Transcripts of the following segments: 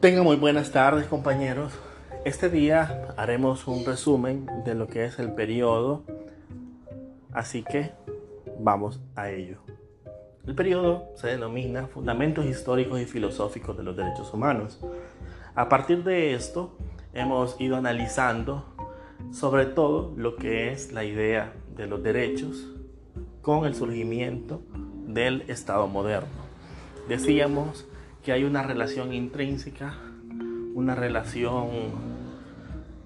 Tengan muy buenas tardes compañeros. Este día haremos un resumen de lo que es el periodo, así que vamos a ello. El periodo se denomina Fundamentos Históricos y Filosóficos de los Derechos Humanos. A partir de esto hemos ido analizando sobre todo lo que es la idea de los derechos con el surgimiento del Estado moderno. Decíamos que hay una relación intrínseca, una relación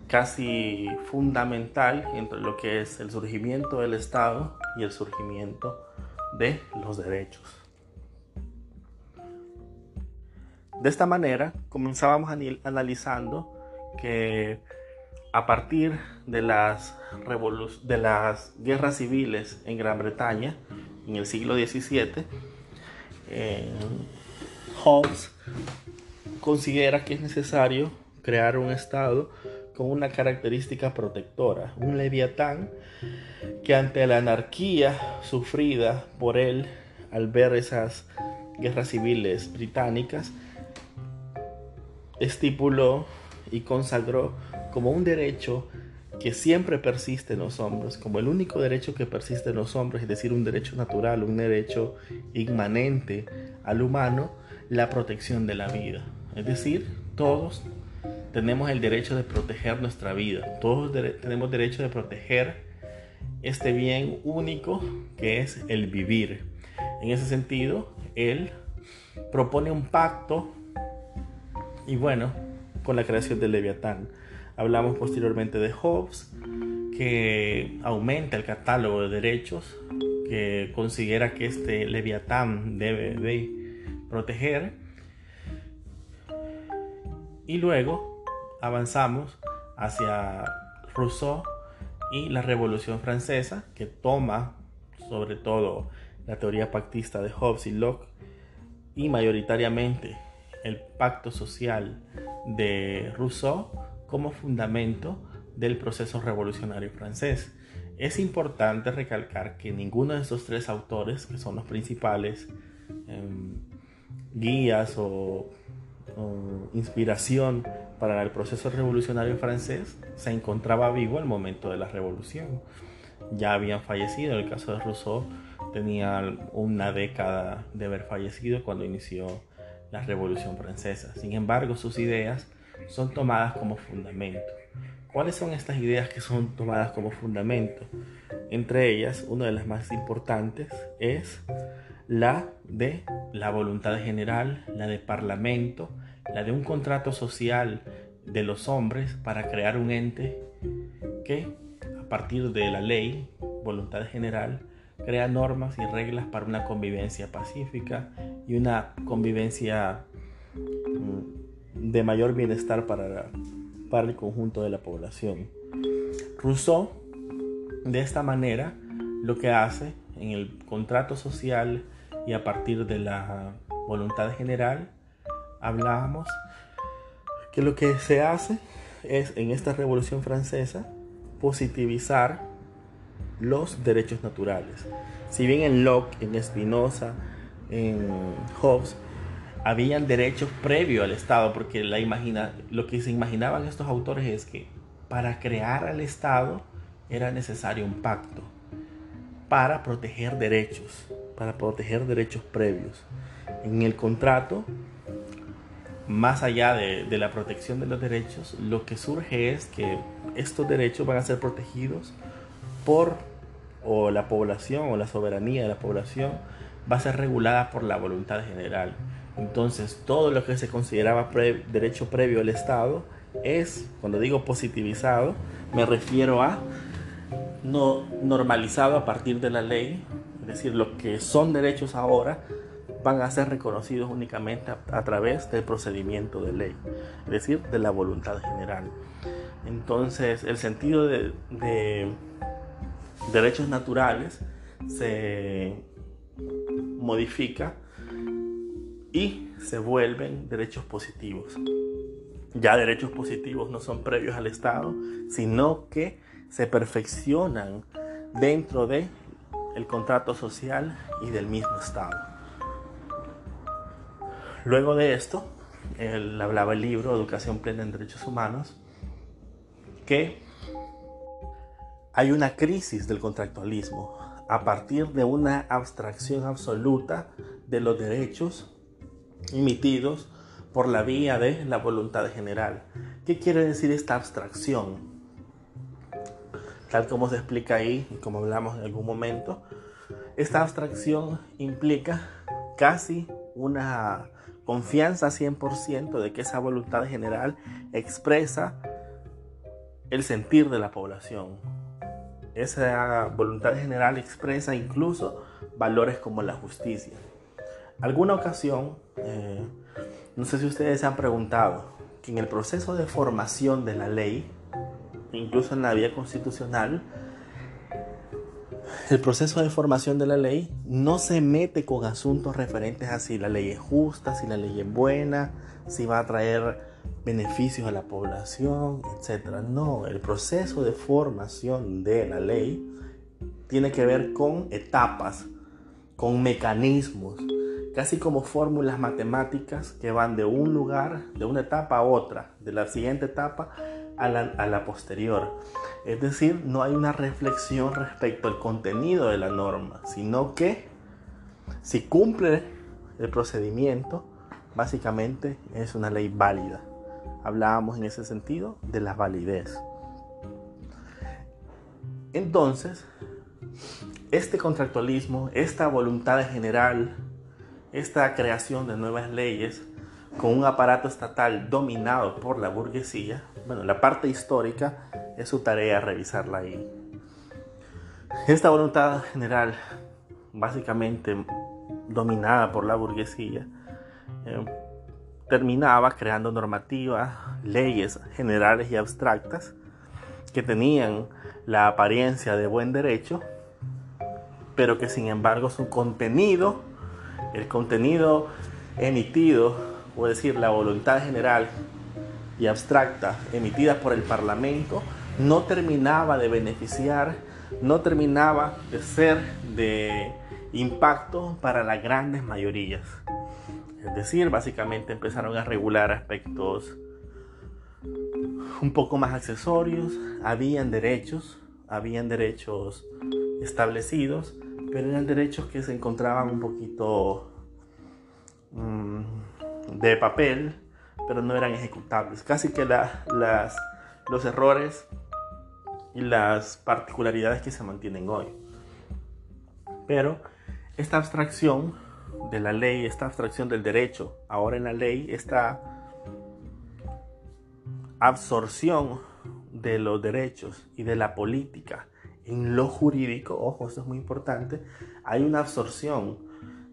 casi fundamental entre lo que es el surgimiento del Estado y el surgimiento de los derechos. De esta manera comenzábamos analizando que a partir de las, guerras civiles en Gran Bretaña en el siglo XVII, Hobbes considera que es necesario crear un Estado con una característica protectora, un leviatán que ante la anarquía sufrida por él al ver esas guerras civiles británicas, estipuló y consagró como un derecho que siempre persiste en los hombres, como el único derecho que persiste en los hombres, es decir, un derecho natural, un derecho inmanente al humano, la protección de la vida. Es decir, todos tenemos el derecho de proteger nuestra vida, todos tenemos derecho de proteger este bien único que es el vivir. En ese sentido, él propone un pacto y bueno, con la creación del Leviatán. Hablamos posteriormente de Hobbes, que aumenta el catálogo de derechos, que considera que este Leviatán debe de proteger. Y luego avanzamos hacia Rousseau y la Revolución Francesa, que toma sobre todo la teoría pactista de Hobbes y Locke y mayoritariamente el pacto social de Rousseau como fundamento del proceso revolucionario francés. Es importante recalcar que ninguno de estos tres autores, que son los principales em, guías o, inspiración para el proceso revolucionario francés se encontraba vivo al momento de la revolución. Ya habían fallecido, en el caso de Rousseau tenía una década de haber fallecido cuando inició la revolución francesa. Sin embargo, sus ideas son tomadas como fundamento. ¿Cuáles son estas ideas que son tomadas como fundamento? Entre ellas, una de las más importantes es la de la voluntad general, la de parlamento, la de un contrato social de los hombres para crear un ente que a partir de la ley, voluntad general, crea normas y reglas para una convivencia pacífica y una convivencia mm, de mayor bienestar para, para el conjunto de la población. Rousseau, de esta manera, lo que hace en el contrato social y a partir de la voluntad general hablábamos que lo que se hace es en esta revolución francesa positivizar los derechos naturales. Si bien en Locke, en Spinoza, en Hobbes, habían derechos previos al Estado, porque la imagina, lo que se imaginaban estos autores es que para crear al Estado era necesario un pacto para proteger derechos para proteger derechos previos. En el contrato, más allá de, la protección de los derechos, lo que surge es que estos derechos van a ser protegidos por o la población o la soberanía de la población va a ser regulada por la voluntad general. Entonces, todo lo que se consideraba derecho previo al Estado es, cuando digo positivizado, me refiero a no normalizado a partir de la ley decir, lo que son derechos ahora van a ser reconocidos únicamente a, través del procedimiento de ley, es decir, de la voluntad general. Entonces, el sentido de, de derechos naturales se modifica y se vuelven derechos positivos. Ya derechos positivos no son previos al Estado, sino que se perfeccionan dentro de el contrato social y del mismo Estado. Luego de esto, él hablaba el libro Educación Plena en Derechos Humanos, que hay una crisis del contractualismo a partir de una abstracción absoluta de los derechos emitidos por la vía de la voluntad general. ¿Qué quiere decir esta abstracción? Tal como se explica ahí y como hablamos en algún momento, esta abstracción implica casi una confianza 100% de que esa voluntad general expresa el sentir de la población. Esa voluntad general expresa incluso valores como la justicia. Alguna ocasión, eh, no sé si ustedes se han preguntado, que en el proceso de formación de la ley, incluso en la vía constitucional, el proceso de formación de la ley no se mete con asuntos referentes a si la ley es justa, si la ley es buena, si va a traer beneficios a la población, etc. No, el proceso de formación de la ley tiene que ver con etapas, con mecanismos, casi como fórmulas matemáticas que van de un lugar, de una etapa a otra, de la siguiente etapa a la, posterior. Es decir, no hay una reflexión respecto al contenido de la norma, sino que si cumple el procedimiento, básicamente es una ley válida. Hablábamos en ese sentido de la validez. Entonces, este contractualismo, esta voluntad general, esta creación de nuevas leyes con un aparato estatal dominado por la burguesía, bueno, la parte histórica es su tarea revisarla ahí. Esta voluntad general, básicamente dominada por la burguesía, eh, terminaba creando normativas, leyes generales y abstractas que tenían la apariencia de buen derecho, pero que sin embargo su contenido, el contenido emitido, o decir, la voluntad general y abstracta emitida por el Parlamento, no terminaba de beneficiar, no terminaba de ser de impacto para las grandes mayorías. Es decir, básicamente empezaron a regular aspectos un poco más accesorios, habían derechos, habían derechos establecidos, pero eran derechos que se encontraban un poquito mm, de papel, pero no eran ejecutables. Casi que las, los errores y las particularidades que se mantienen hoy. Pero esta abstracción de la ley, esta abstracción del derecho, ahora en la ley, esta absorción de los derechos y de la política en lo jurídico, ojo, esto es muy importante, hay una absorción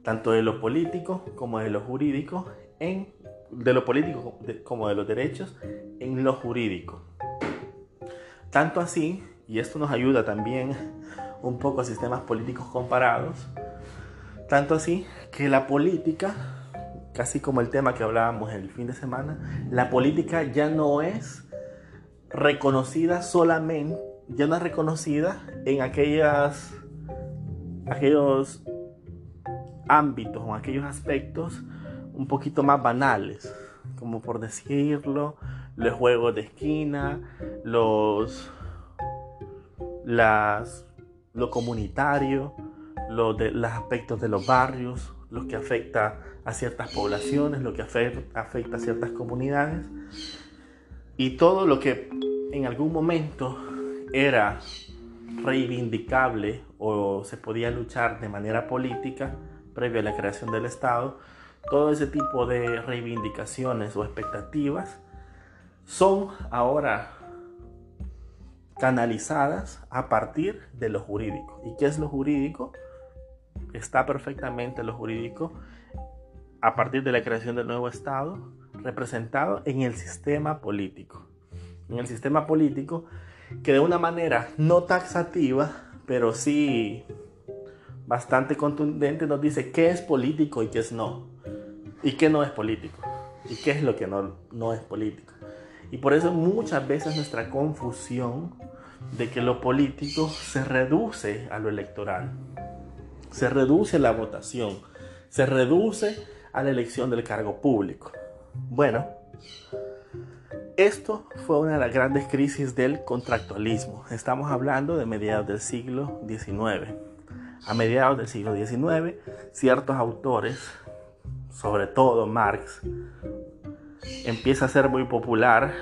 tanto de lo político como de lo jurídico en de lo político como de los derechos en lo jurídico. Tanto así, y esto nos ayuda también un poco a sistemas políticos comparados, tanto así que la política, casi como el tema que hablábamos el fin de semana, la política ya no es reconocida solamente, ya no es reconocida en aquellas, aquellos ámbitos o aquellos aspectos un poquito más banales, como por decirlo, los juegos de esquina, los, las, lo comunitario, los, de, los aspectos de los barrios, lo que afecta a ciertas poblaciones, lo que afecta a ciertas comunidades. Y todo lo que en algún momento era reivindicable o se podía luchar de manera política previo a la creación del Estado, todo ese tipo de reivindicaciones o expectativas son ahora canalizadas a partir de lo jurídico. ¿Y qué es lo jurídico? está perfectamente lo jurídico a partir de la creación del nuevo Estado representado en el sistema político. En el sistema político que de una manera no taxativa, pero sí bastante contundente nos dice qué es político y qué es no. Y qué no es político. Y qué es lo que no, no es político. Y por eso muchas veces nuestra confusión de que lo político se reduce a lo electoral se reduce la votación, se reduce a la elección del cargo público. Bueno, esto fue una de las grandes crisis del contractualismo. Estamos hablando de mediados del siglo XIX. A mediados del siglo XIX, ciertos autores, sobre todo Marx, empieza a ser muy popular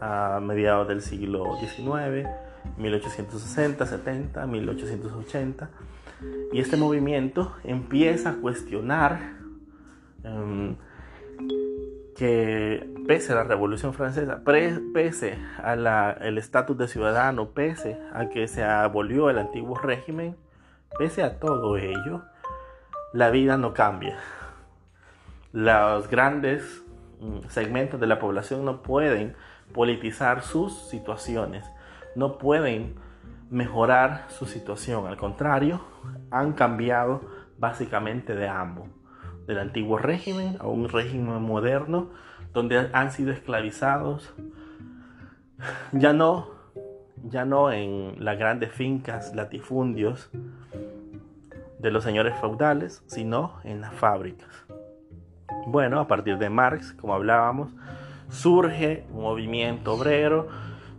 a mediados del siglo XIX, 1860, 70, 1880. Y este movimiento empieza a cuestionar em, que pese a la Revolución Francesa, pese al estatus de ciudadano, pese a que se abolió el antiguo régimen, pese a todo ello, la vida no cambia. Los grandes mm, segmentos de la población no pueden politizar sus situaciones, no pueden mejorar su situación, al contrario, han cambiado básicamente de ambos del antiguo régimen a un régimen moderno donde han sido esclavizados ya no ya no en las grandes fincas latifundios de los señores feudales, sino en las fábricas. Bueno, a partir de Marx, como hablábamos, surge un movimiento obrero,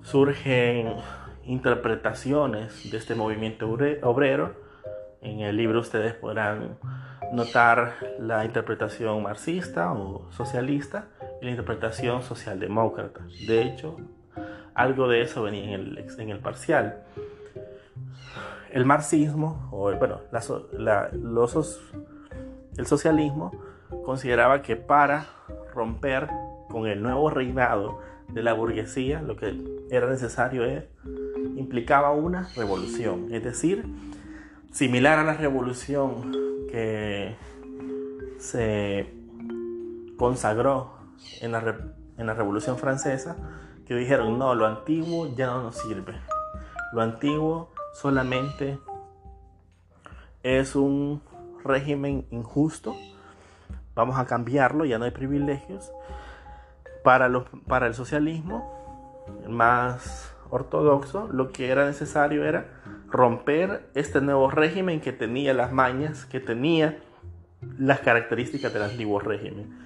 surgen interpretaciones de este movimiento obrero. En el libro ustedes podrán notar la interpretación marxista o socialista y la interpretación socialdemócrata. De hecho, algo de eso venía en el, en el parcial. El marxismo, o bueno, los, el socialismo consideraba que para romper con el nuevo reinado de la burguesía, lo que era necesario es, implicaba una revolución, es decir, similar a la revolución que se consagró en la, en la Revolución Francesa, que dijeron, no, lo antiguo ya no nos sirve. Lo antiguo solamente es un régimen injusto. Vamos a cambiarlo, ya no hay privilegios. Para, los, para el socialismo más ortodoxo, lo que era necesario era romper este nuevo régimen que tenía las mañas, que tenía las características del antiguo régimen.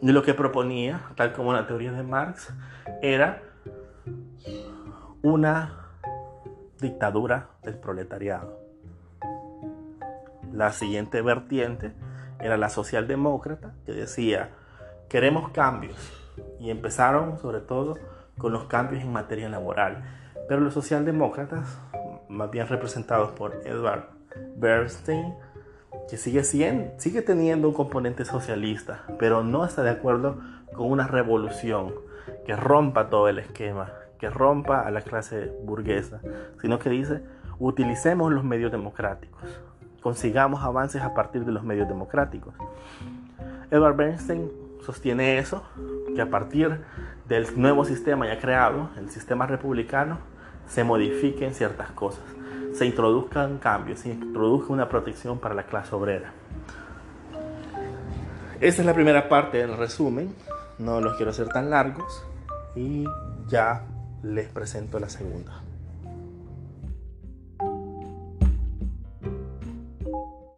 Y lo que proponía, tal como la teoría de Marx, era una dictadura del proletariado. La siguiente vertiente era la socialdemócrata, que decía, queremos cambios. Y empezaron sobre todo con los cambios en materia laboral. Pero los socialdemócratas más bien representados por Edward Bernstein, que sigue, sigue teniendo un componente socialista, pero no está de acuerdo con una revolución que rompa todo el esquema, que rompa a la clase burguesa, sino que dice, utilicemos los medios democráticos, consigamos avances a partir de los medios democráticos. Edward Bernstein sostiene eso, que a partir del nuevo sistema ya creado, el sistema republicano, se modifiquen ciertas cosas, se introduzcan cambios, se introduzca una protección para la clase obrera. Esta es la primera parte del resumen, no los quiero hacer tan largos y ya les presento la segunda.